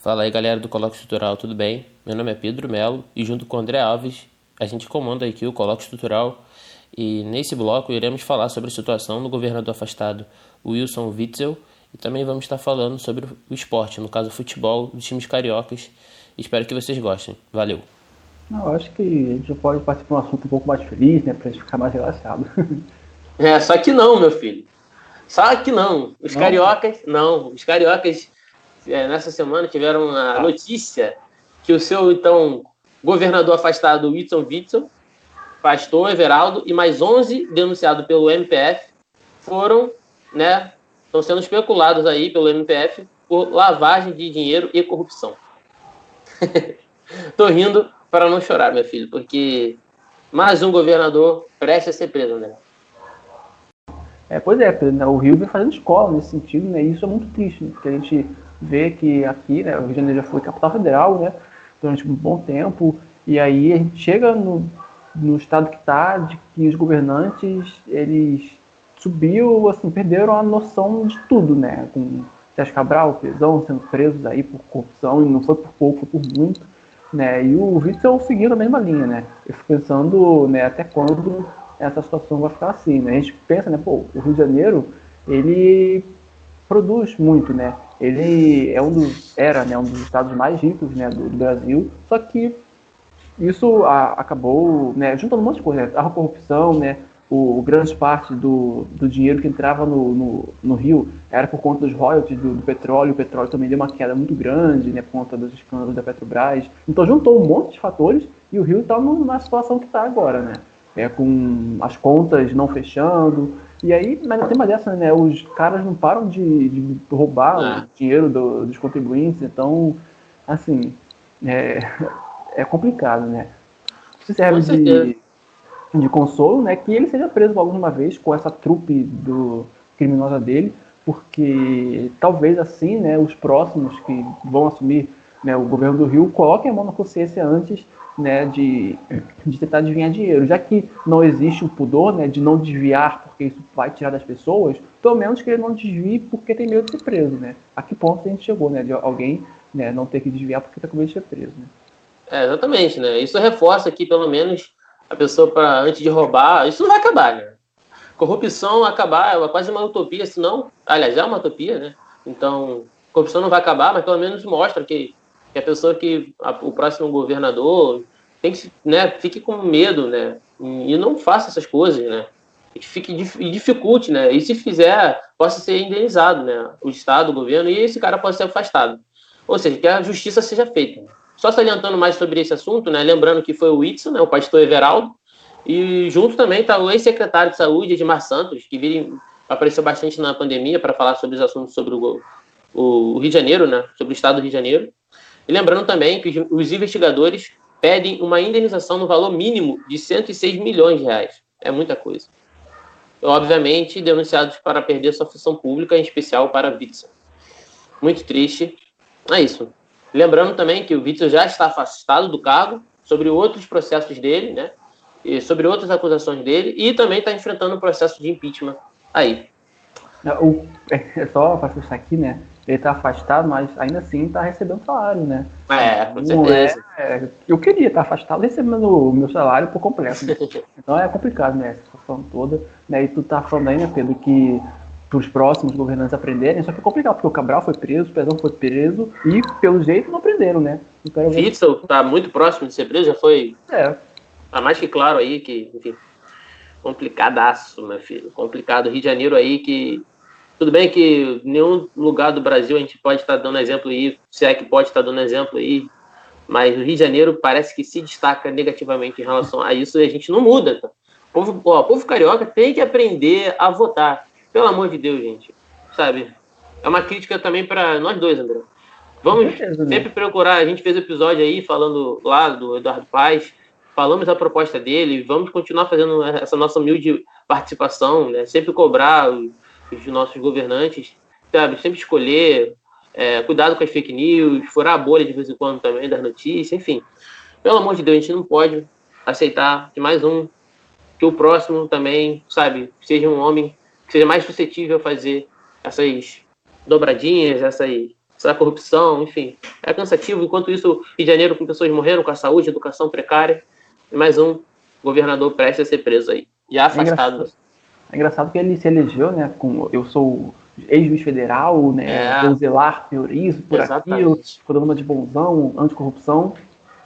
Fala aí galera do Colóquio Estrutural, tudo bem? Meu nome é Pedro Melo e junto com André Alves a gente comanda aqui o Colóquio Estrutural e nesse bloco iremos falar sobre a situação no governador afastado Wilson Witzel e também vamos estar falando sobre o esporte, no caso o futebol dos times cariocas. Espero que vocês gostem. Valeu! Eu acho que a gente já pode partir para um assunto um pouco mais feliz, né? Pra gente ficar mais relaxado. É, só que não, meu filho. Só que não. Os não? cariocas, não. Os cariocas, nessa semana, tiveram a ah. notícia que o seu, então, governador afastado, Whitson Witson, pastor Everaldo, e mais 11 denunciados pelo MPF, foram, né, estão sendo especulados aí pelo MPF por lavagem de dinheiro e corrupção. Tô rindo para não chorar, meu filho, porque mais um governador presta a ser preso, né? É, pois é, né, o Rio vem fazendo escola nesse sentido, né? E isso é muito triste, né? Porque a gente vê que aqui, né, o Rio de Janeiro já foi capital federal, né? Durante um bom tempo, e aí a gente chega no, no estado que está, de que os governantes, eles subiu, assim, perderam a noção de tudo, né? Com Sérgio Cabral, prisão, sendo presos aí por corrupção, e não foi por pouco, foi por muito, né? E o Witzel seguindo a mesma linha, né? Eu fico pensando, né, até quando essa situação vai ficar assim, né? A gente pensa, né, pô, o Rio de Janeiro, ele produz muito, né? Ele é um dos, era, né, um dos estados mais ricos, né, do, do Brasil, só que isso a, acabou, né, juntando um monte de coisa, né? a corrupção, né, o, o grande parte do, do dinheiro que entrava no, no, no, Rio era por conta dos royalties do, do, petróleo, o petróleo também deu uma queda muito grande, né, por conta dos escândalos da Petrobras, então juntou um monte de fatores e o Rio está na situação que está agora, né, é, com as contas não fechando. E aí, mas tem mais dessa, né? Os caras não param de, de roubar é. o dinheiro do, dos contribuintes, então, assim, é, é complicado, né? Se serve de, de consolo, né? Que ele seja preso alguma vez com essa trupe do criminosa dele, porque talvez assim, né, os próximos que vão assumir né, o governo do Rio coloquem a mão na consciência antes né, de, de tentar desviar dinheiro. Já que não existe o pudor né, de não desviar porque isso vai tirar das pessoas, pelo menos que ele não desvie porque tem medo de ser preso. Né? A que ponto a gente chegou, né, de alguém né, não ter que desviar porque está com medo de ser preso. Né? É, exatamente, né? Isso reforça aqui, pelo menos, a pessoa para antes de roubar, isso não vai acabar, né? Corrupção acabar é quase uma utopia, senão, aliás, é uma utopia, né? Então, corrupção não vai acabar, mas pelo menos mostra que que a pessoa que a, o próximo governador tem que né, fique com medo, né, e não faça essas coisas, né, e fique e dificulte, né, e se fizer possa ser indenizado, né, o estado, o governo e esse cara pode ser afastado, ou seja, que a justiça seja feita. Só salientando mais sobre esse assunto, né, lembrando que foi o Whitson, né, o pastor Everaldo, e junto também está o ex-secretário de saúde Edmar Santos, que vira, apareceu bastante na pandemia para falar sobre os assuntos sobre o, o Rio de Janeiro, né, sobre o estado do Rio de Janeiro. E lembrando também que os investigadores pedem uma indenização no valor mínimo de 106 milhões de reais. É muita coisa. Obviamente, denunciados para perder sua função pública, em especial para Witzel. Muito triste. É isso. Lembrando também que o Witzel já está afastado do cargo sobre outros processos dele, né? E sobre outras acusações dele, e também está enfrentando um processo de impeachment aí. O, é só para fechar aqui, né? Ele está afastado, mas ainda assim está recebendo salário, né? É, com certeza. É, eu queria estar afastado recebendo o meu salário por completo. Né? então é complicado, né? Essa situação toda. Né? E tu tá falando aí, né, Pedro, que os próximos governantes aprenderem, só que é complicado, porque o Cabral foi preso, o Pezão foi preso e, pelo jeito, não aprenderam, né? Witzel está muito próximo de ser preso, já foi. É. Tá mais que claro aí que, enfim, complicadaço, meu filho. Complicado. Rio de Janeiro aí que tudo bem que nenhum lugar do Brasil a gente pode estar dando exemplo aí, se é que pode estar dando exemplo aí, mas o Rio de Janeiro parece que se destaca negativamente em relação a isso e a gente não muda. Tá? O povo, ó, o povo carioca tem que aprender a votar. Pelo amor de Deus, gente. Sabe? É uma crítica também para nós dois, André. Vamos né? sempre procurar. A gente fez episódio aí falando lá do Eduardo Paz, falamos a proposta dele, vamos continuar fazendo essa nossa humilde participação, né? Sempre cobrar os nossos governantes, sabe? Sempre escolher, é, cuidado com as fake news, furar a bolha de vez em quando também das notícias, enfim. Pelo amor de Deus, a gente não pode aceitar que mais um, que o próximo também, sabe, seja um homem que seja mais suscetível a fazer essas dobradinhas, essas essa corrupção, enfim. É cansativo. Enquanto isso, Rio de Janeiro com pessoas morrendo com a saúde, educação precária. Mais um governador prestes a ser preso aí. E afastado. É é engraçado que ele se elegeu, né? Com, eu sou ex-juiz federal, né? É. Vou zelar por isso, por Exatamente. aquilo, uma de bonzão, anticorrupção.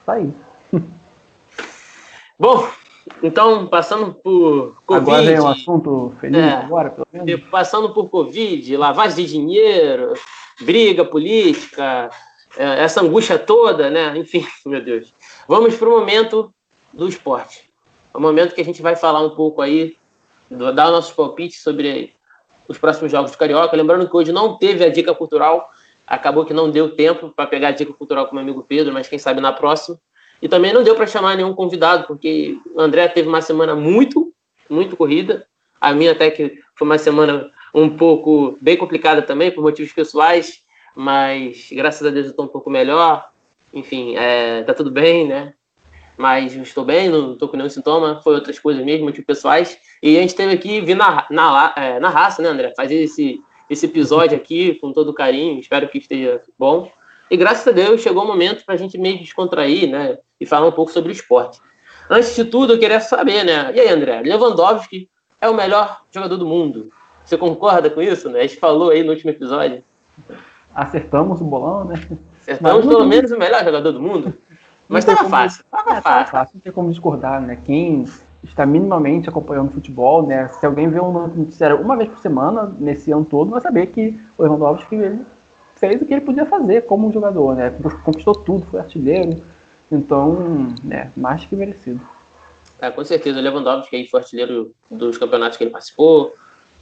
Tá aí. Bom, então, passando por Covid. Agora vem um assunto feliz, é, agora, pelo menos. Passando por Covid, lavagem de dinheiro, briga política, é, essa angústia toda, né? Enfim, meu Deus. Vamos para o momento do esporte. O momento que a gente vai falar um pouco aí, dar nossos palpites sobre os próximos jogos do Carioca. Lembrando que hoje não teve a dica cultural, acabou que não deu tempo para pegar a dica cultural com o meu amigo Pedro, mas quem sabe na próxima. E também não deu para chamar nenhum convidado, porque o André teve uma semana muito, muito corrida. A minha até que foi uma semana um pouco bem complicada também, por motivos pessoais, mas graças a Deus eu estou um pouco melhor. Enfim, é, tá tudo bem, né? Mas estou bem, não estou com nenhum sintoma, foi outras coisas mesmo, motivos pessoais. E a gente teve aqui vir na, na, é, na raça, né, André? Fazer esse, esse episódio aqui com todo carinho, espero que esteja bom. E graças a Deus chegou o momento para a gente meio descontrair, né? E falar um pouco sobre o esporte. Antes de tudo, eu queria saber, né? E aí, André? Lewandowski é o melhor jogador do mundo. Você concorda com isso, né? A gente falou aí no último episódio. Acertamos o bolão, né? Acertamos pelo menos o melhor jogador do mundo. Mas estava fácil. Tava é, fácil. fácil. Não tem como discordar, né? Quem está minimamente acompanhando futebol, né? Se alguém vê um noticiário uma vez por semana, nesse ano todo, vai saber que o Lewandowski ele fez o que ele podia fazer como jogador, né? Conquistou tudo, foi artilheiro. Então, né, mais que merecido. É, com certeza, o Lewandowski aí foi artilheiro dos campeonatos que ele participou.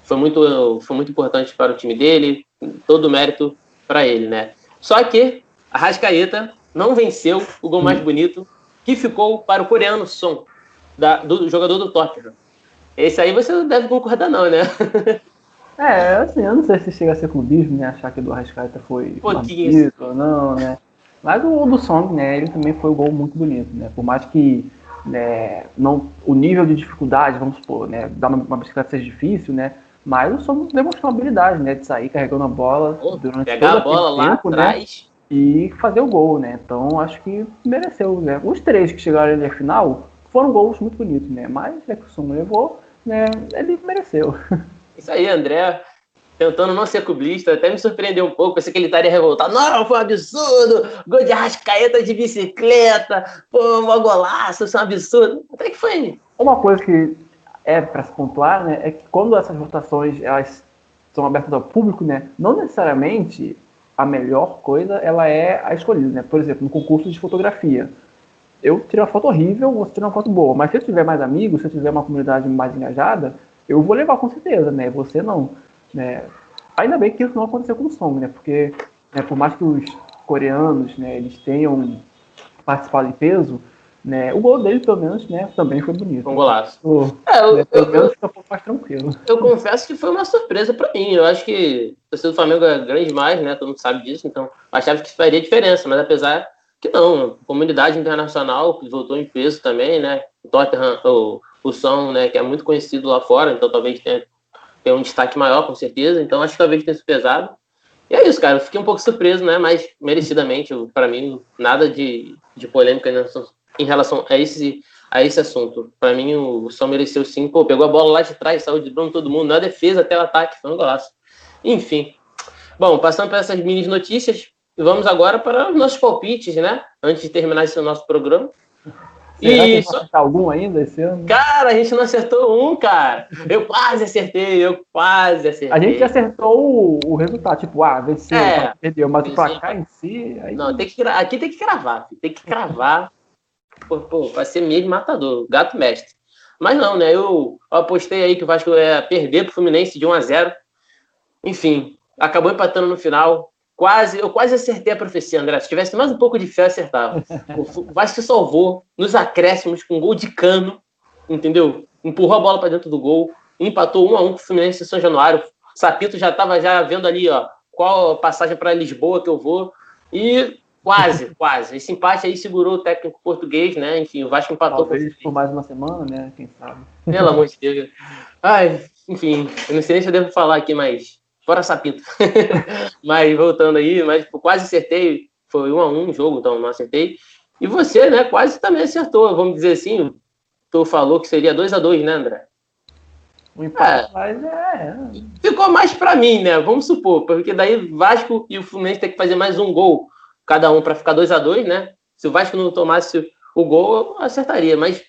Foi muito, foi muito importante para o time dele, todo o mérito para ele, né? Só que a Rascaeta não venceu o gol mais bonito, que ficou para o coreano Son, da, do jogador do Tottenham. Esse aí você não deve concordar, não, né? É, assim, eu não sei se chega a ser clubismo, né? Achar que o do Arrascaeta foi bonito ou não, né? Mas o do Song, né? Ele também foi um gol muito bonito, né? Por mais que né, não, o nível de dificuldade, vamos supor, né? Dar uma, uma bicicleta seja difícil, né? Mas o Song demonstrou uma habilidade, né? De sair carregando a bola durante pegar a bola lá tempo, né? atrás. E fazer o gol, né? Então acho que mereceu, né? Os três que chegaram ali na final foram gols muito bonitos, né? Mas é que o Song levou, né? Ele mereceu. Isso aí, André, tentando não ser clubista, até me surpreendeu um pouco, pensei que ele estaria revoltado. Não, foi um absurdo! Gol de rascaeta de bicicleta, pô, um golaço, isso é um absurdo. Até que foi. Uma coisa que é para se pontuar, né, é que quando essas votações elas são abertas ao público, né, não necessariamente a melhor coisa ela é a escolhida, né? Por exemplo, no concurso de fotografia, eu tirei uma foto horrível, você tirou uma foto boa, mas se eu tiver mais amigos, se eu tiver uma comunidade mais engajada, eu vou levar com certeza, né? Você não. Né? Ainda bem que isso não aconteceu com o Song, né? Porque né, por mais que os coreanos né, eles tenham participado em peso, né, o gol dele, pelo menos, né, também foi bonito. Um golaço. é, eu, né, pelo eu, menos fica um pouco mais tranquilo. Eu confesso que foi uma surpresa para mim. Eu acho que o torcedor do Flamengo é grande demais, né? Todo mundo sabe disso, então achava que faria diferença, mas apesar que não, comunidade internacional que voltou em peso também, né? O Tottenham, o, o som, né, que é muito conhecido lá fora, então talvez tenha, tenha um destaque maior, com certeza. Então acho que talvez tenha se pesado. E é isso, cara. Eu fiquei um pouco surpreso, né? Mas merecidamente, para mim, nada de, de polêmica em relação a esse, a esse assunto. Para mim, o São mereceu sim. Pô, pegou a bola lá de trás, saiu de bronco todo mundo, na defesa até o ataque, foi um golaço. Enfim. Bom, passando para essas mini notícias, vamos agora para os nossos palpites, né? Antes de terminar esse nosso programa. Será e só... algum ainda esse ano? Cara, a gente não acertou um, cara. Eu quase acertei, eu quase acertei. A gente acertou o, o resultado, tipo, ah, venceu, é, perdeu, mas o placar em si. Aí... Não, tem que, aqui tem que cravar, tem que cravar. Pô, pô, vai ser mesmo matador, gato mestre. Mas não, né? Eu, apostei aí que o Vasco ia perder pro Fluminense de 1 a 0 Enfim, acabou empatando no final. Quase, eu quase acertei a profecia, André. Se tivesse mais um pouco de fé, eu acertava. O Vasco salvou nos acréscimos com um gol de cano, entendeu? Empurrou a bola para dentro do gol, empatou um a um com o Fluminense em São Januário. O Sapito já estava já vendo ali, ó, qual passagem para Lisboa que eu vou. E quase, quase. Esse empate aí segurou o técnico português, né? Enfim, o Vasco empatou. Talvez por mais uma semana, né? Quem sabe. Pelo amor de Deus. Ai, enfim, eu não sei nem se eu devo falar aqui, mas Fora Sapinto. mas voltando aí, mas quase acertei. Foi um a um o jogo, então não acertei. E você, né, quase também acertou, vamos dizer assim. Tu falou que seria 2 a 2 né, André? Um empate, é, mas é. Ficou mais para mim, né? Vamos supor, porque daí Vasco e o Fluminense tem que fazer mais um gol, cada um, para ficar 2 a 2 né? Se o Vasco não tomasse o gol, eu acertaria, mas,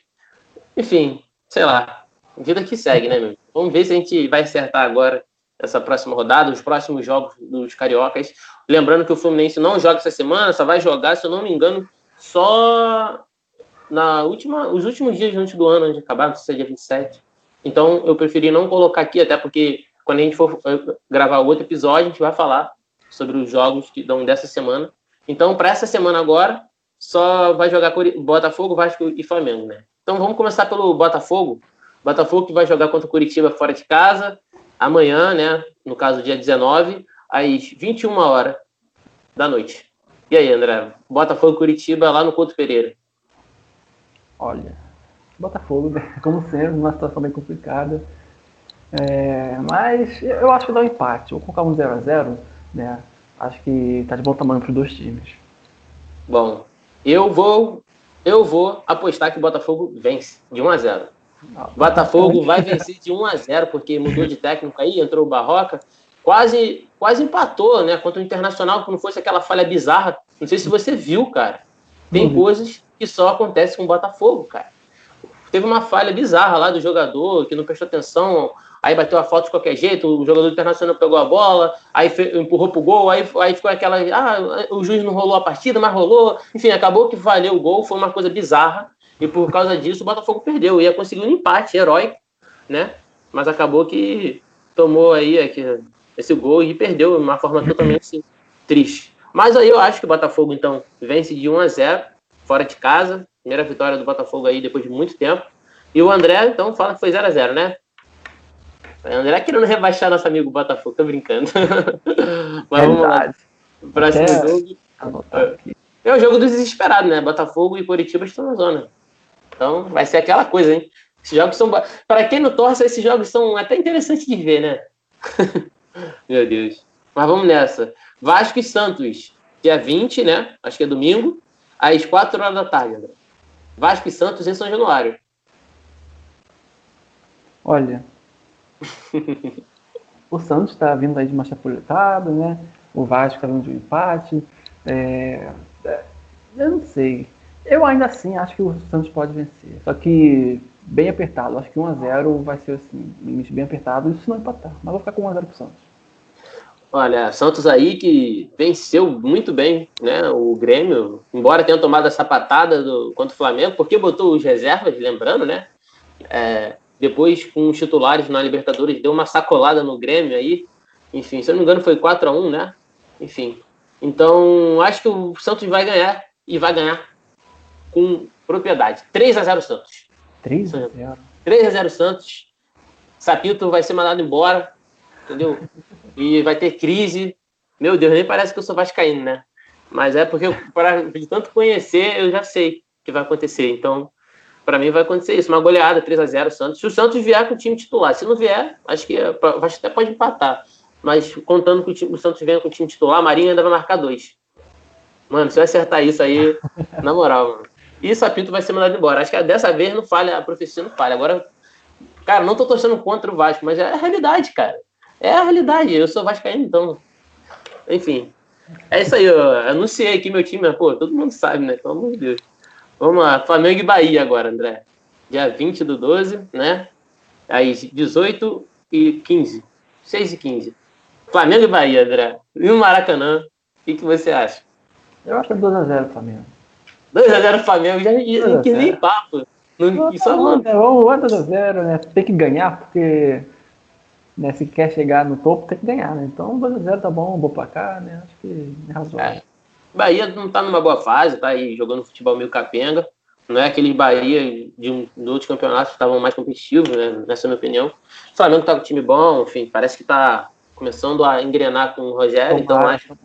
enfim, sei lá. Vida que segue, né, meu? Vamos ver se a gente vai acertar agora essa próxima rodada, os próximos jogos dos cariocas. Lembrando que o Fluminense não joga essa semana, só vai jogar, se eu não me engano, só na última, os últimos dias antes do ano, antes de acabar, não sei se é dia 27. Então, eu preferi não colocar aqui, até porque quando a gente for eh, gravar outro episódio, a gente vai falar sobre os jogos que dão dessa semana. Então, para essa semana agora, só vai jogar Botafogo, Vasco e Flamengo, né? Então, vamos começar pelo Botafogo. Botafogo que vai jogar contra o Curitiba fora de casa, amanhã, né? No caso, dia 19, às 21 horas da noite. E aí, André? Botafogo Curitiba lá no Couto Pereira. Olha, Botafogo, né? como sempre, numa situação bem complicada. É, mas eu acho que dá um empate. Vou colocar um 0x0, né? Acho que tá de bom tamanho para os dois times. Bom, eu vou eu vou apostar que o Botafogo vence de 1 a 0. Botafogo vai vencer de 1 a 0 porque mudou de técnico aí, entrou o Barroca, quase quase empatou, né, contra o Internacional, que não fosse aquela falha bizarra. Não sei se você viu, cara. Tem uhum. coisas que só acontecem com o Botafogo, cara. Teve uma falha bizarra lá do jogador que não prestou atenção, aí bateu a falta de qualquer jeito, o jogador internacional pegou a bola, aí empurrou pro gol, aí, aí ficou aquela. Ah, o juiz não rolou a partida, mas rolou. Enfim, acabou que valeu o gol, foi uma coisa bizarra. E por causa disso o Botafogo perdeu. Ia conseguir um empate heróico, né? Mas acabou que tomou aí esse gol e perdeu de uma forma totalmente triste. Mas aí eu acho que o Botafogo, então, vence de 1 a 0 fora de casa. Primeira vitória do Botafogo aí depois de muito tempo. E o André, então, fala que foi 0 a 0 né? André querendo rebaixar nosso amigo Botafogo, tô brincando. Mas vamos lá. Próximo Até jogo. É o jogo dos desesperados, né? Botafogo e Curitiba estão na zona. Então vai ser aquela coisa, hein? Esses jogos são. Para quem não torce, esses jogos são até interessantes de ver, né? Meu Deus. Mas vamos nessa. Vasco e Santos, dia 20, né? Acho que é domingo, às 4 horas da tarde, André. Vasco e Santos em São Januário. Olha, o Santos está vindo aí de uma chapuletada, né? O Vasco está vindo de um empate. É, é, eu não sei. Eu ainda assim acho que o Santos pode vencer. Só que bem apertado. Acho que 1x0 vai ser assim, limite bem apertado. Isso não empatar. Mas vou ficar com 1x0 pro Santos. Olha, Santos aí que venceu muito bem né, o Grêmio, embora tenha tomado essa patada do, contra o Flamengo, porque botou os reservas, lembrando, né? É, depois, com os titulares na Libertadores, deu uma sacolada no Grêmio aí. Enfim, se eu não me engano, foi 4 a 1 né? Enfim. Então, acho que o Santos vai ganhar e vai ganhar com propriedade. 3 a 0 Santos. 3 a 0 3 a 0 Santos. Sapito vai ser mandado embora, entendeu? E vai ter crise. Meu Deus, nem parece que eu sou vascaíno, né? Mas é porque, para de tanto conhecer, eu já sei o que vai acontecer. Então, para mim vai acontecer isso, uma goleada 3 a 0 Santos. Se o Santos vier com o time titular, se não vier, acho que acho até pode empatar. Mas contando que o, time, o Santos venha com o time titular, Marinho ainda vai marcar dois. Mano, se eu acertar isso aí, na moral, mano. E o Sapinto vai ser mandado embora. Acho que dessa vez não falha, a profecia não falha. Agora, cara, não tô torcendo contra o Vasco, mas é a realidade, cara. É a realidade. Eu sou vascaíno, então. Enfim. É isso aí, eu anunciei aqui meu time, pô, todo mundo sabe, né? Pelo amor de Deus. Vamos lá, Flamengo e Bahia agora, André. Dia 20 do 12, né? Aí 18 e 15. 6 e 15. Flamengo e Bahia, André. E o Maracanã, o que, que você acha? Eu acho que é 2x0 Flamengo. 2x0 Flamengo, já não quis nem papo. Não, não, só não, né? Vamos 2x0, né? Tem que ganhar, porque né, se quer chegar no topo, tem que ganhar, né? Então 2x0 tá bom, bom placar, né? Acho que é razoável. É. Bahia não está numa boa fase, tá aí jogando futebol meio capenga. Não é aquele Bahia de, um, de outros campeonatos que estavam mais competitivos, né? Nessa a minha opinião. O Flamengo está com um time bom, enfim, parece que está começando a engrenar com o Rogério, então acho.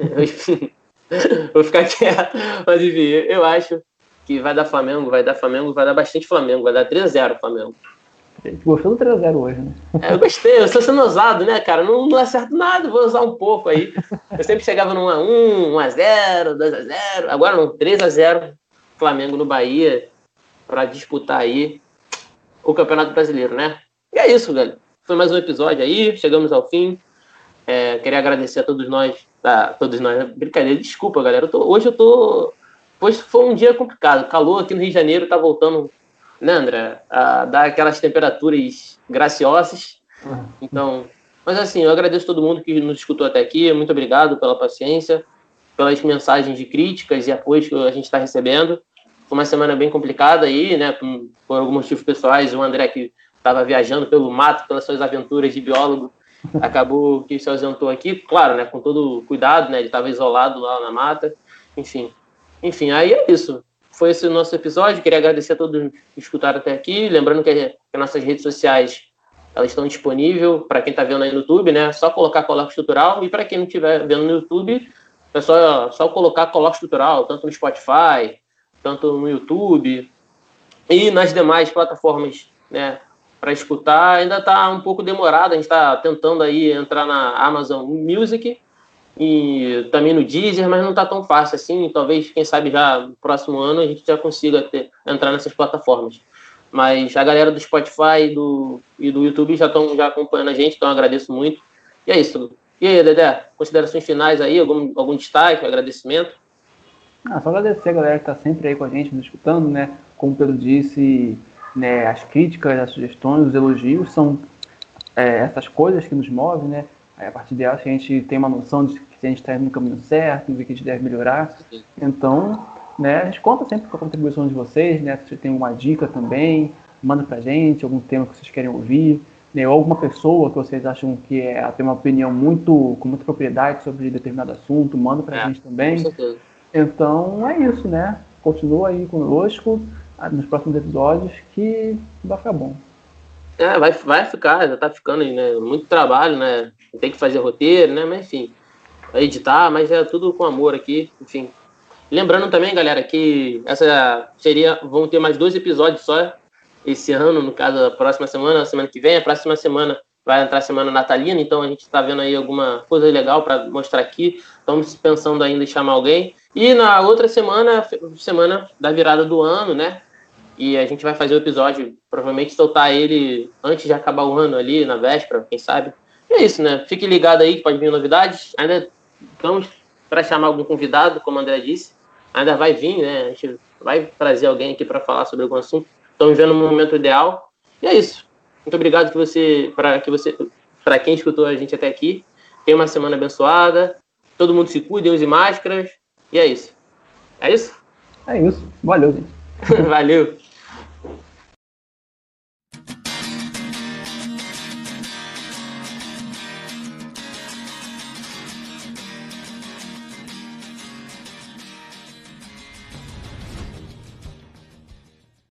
Vou ficar quieto, mas enfim, eu acho que vai dar Flamengo, vai dar Flamengo, vai dar bastante Flamengo, vai dar 3x0 Flamengo. Gostou do 3x0 hoje, né? É, eu gostei, eu estou sendo ousado, né, cara? Não, não acerto nada, vou usar um pouco aí. Eu sempre chegava no 1x1, 1x0, 2x0, agora não, 3x0, Flamengo no Bahia, para disputar aí o Campeonato Brasileiro, né? E é isso, galera. Foi mais um episódio aí, chegamos ao fim. É, queria agradecer a todos nós, a todos nós, brincadeira, desculpa, galera. Eu tô, hoje eu tô. Hoje foi um dia complicado. Calor aqui no Rio de Janeiro tá voltando né, André? A dar aquelas temperaturas graciosas. Uhum. Então, mas assim, eu agradeço todo mundo que nos escutou até aqui. Muito obrigado pela paciência, pelas mensagens de críticas e apoios que a gente está recebendo. Foi uma semana bem complicada aí, né? Por, por alguns motivos pessoais. O André que estava viajando pelo mato, pelas suas aventuras de biólogo, acabou que se ausentou aqui, claro, né? Com todo cuidado, né? Ele estava isolado lá na mata. Enfim, enfim, aí é isso foi esse o nosso episódio. Queria agradecer a todos que escutaram até aqui. Lembrando que, que nossas redes sociais elas estão disponíveis para quem está vendo aí no YouTube, né? Só colocar Coloque Estrutural. E para quem não estiver vendo no YouTube, é só, só colocar Coloque Estrutural, tanto no Spotify, tanto no YouTube e nas demais plataformas, né? Para escutar, ainda está um pouco demorado. A gente está tentando aí entrar na Amazon Music e também no Deezer, mas não está tão fácil assim. Talvez, quem sabe, já no próximo ano a gente já consiga ter, entrar nessas plataformas. Mas a galera do Spotify e do, e do YouTube já estão já acompanhando a gente, então agradeço muito. E é isso. E aí, Dedé, considerações finais aí, algum, algum destaque, agradecimento? Ah, só agradecer a galera que está sempre aí com a gente, nos escutando, né? Como o Pedro disse, né, as críticas, as sugestões, os elogios são é, essas coisas que nos movem, né? Aí, a partir delas a gente tem uma noção de se a gente está no caminho certo, do que a gente deve melhorar. Então, né, a gente conta sempre com a contribuição de vocês, né? Se você tem uma dica também, manda pra gente, algum tema que vocês querem ouvir, né, ou alguma pessoa que vocês acham que é, tem uma opinião muito com muita propriedade sobre determinado assunto, manda pra é, gente também. Então é isso, né? Continua aí conosco ah, nos próximos episódios que vai ficar bom. É, vai, vai ficar, já tá ficando aí, né? Muito trabalho, né? Tem que fazer roteiro, né? Mas enfim, editar, mas é tudo com amor aqui, enfim. Lembrando também, galera, que essa seria. Vão ter mais dois episódios só esse ano, no caso, a próxima semana, a semana que vem. A próxima semana vai entrar a semana natalina, então a gente está vendo aí alguma coisa legal para mostrar aqui. Estamos pensando ainda em chamar alguém. E na outra semana, semana da virada do ano, né? E a gente vai fazer o episódio, provavelmente soltar ele antes de acabar o ano ali, na véspera, quem sabe. E é isso, né? Fique ligado aí que pode vir novidades. Ainda estamos para chamar algum convidado, como o André disse. Ainda vai vir, né? A gente vai trazer alguém aqui para falar sobre algum assunto. Estamos vendo um momento ideal. E é isso. Muito obrigado que você, para que você, para quem escutou a gente até aqui. Tenha uma semana abençoada. Todo mundo se cuide, use máscaras. E é isso. É isso? É isso. Valeu, gente. Valeu.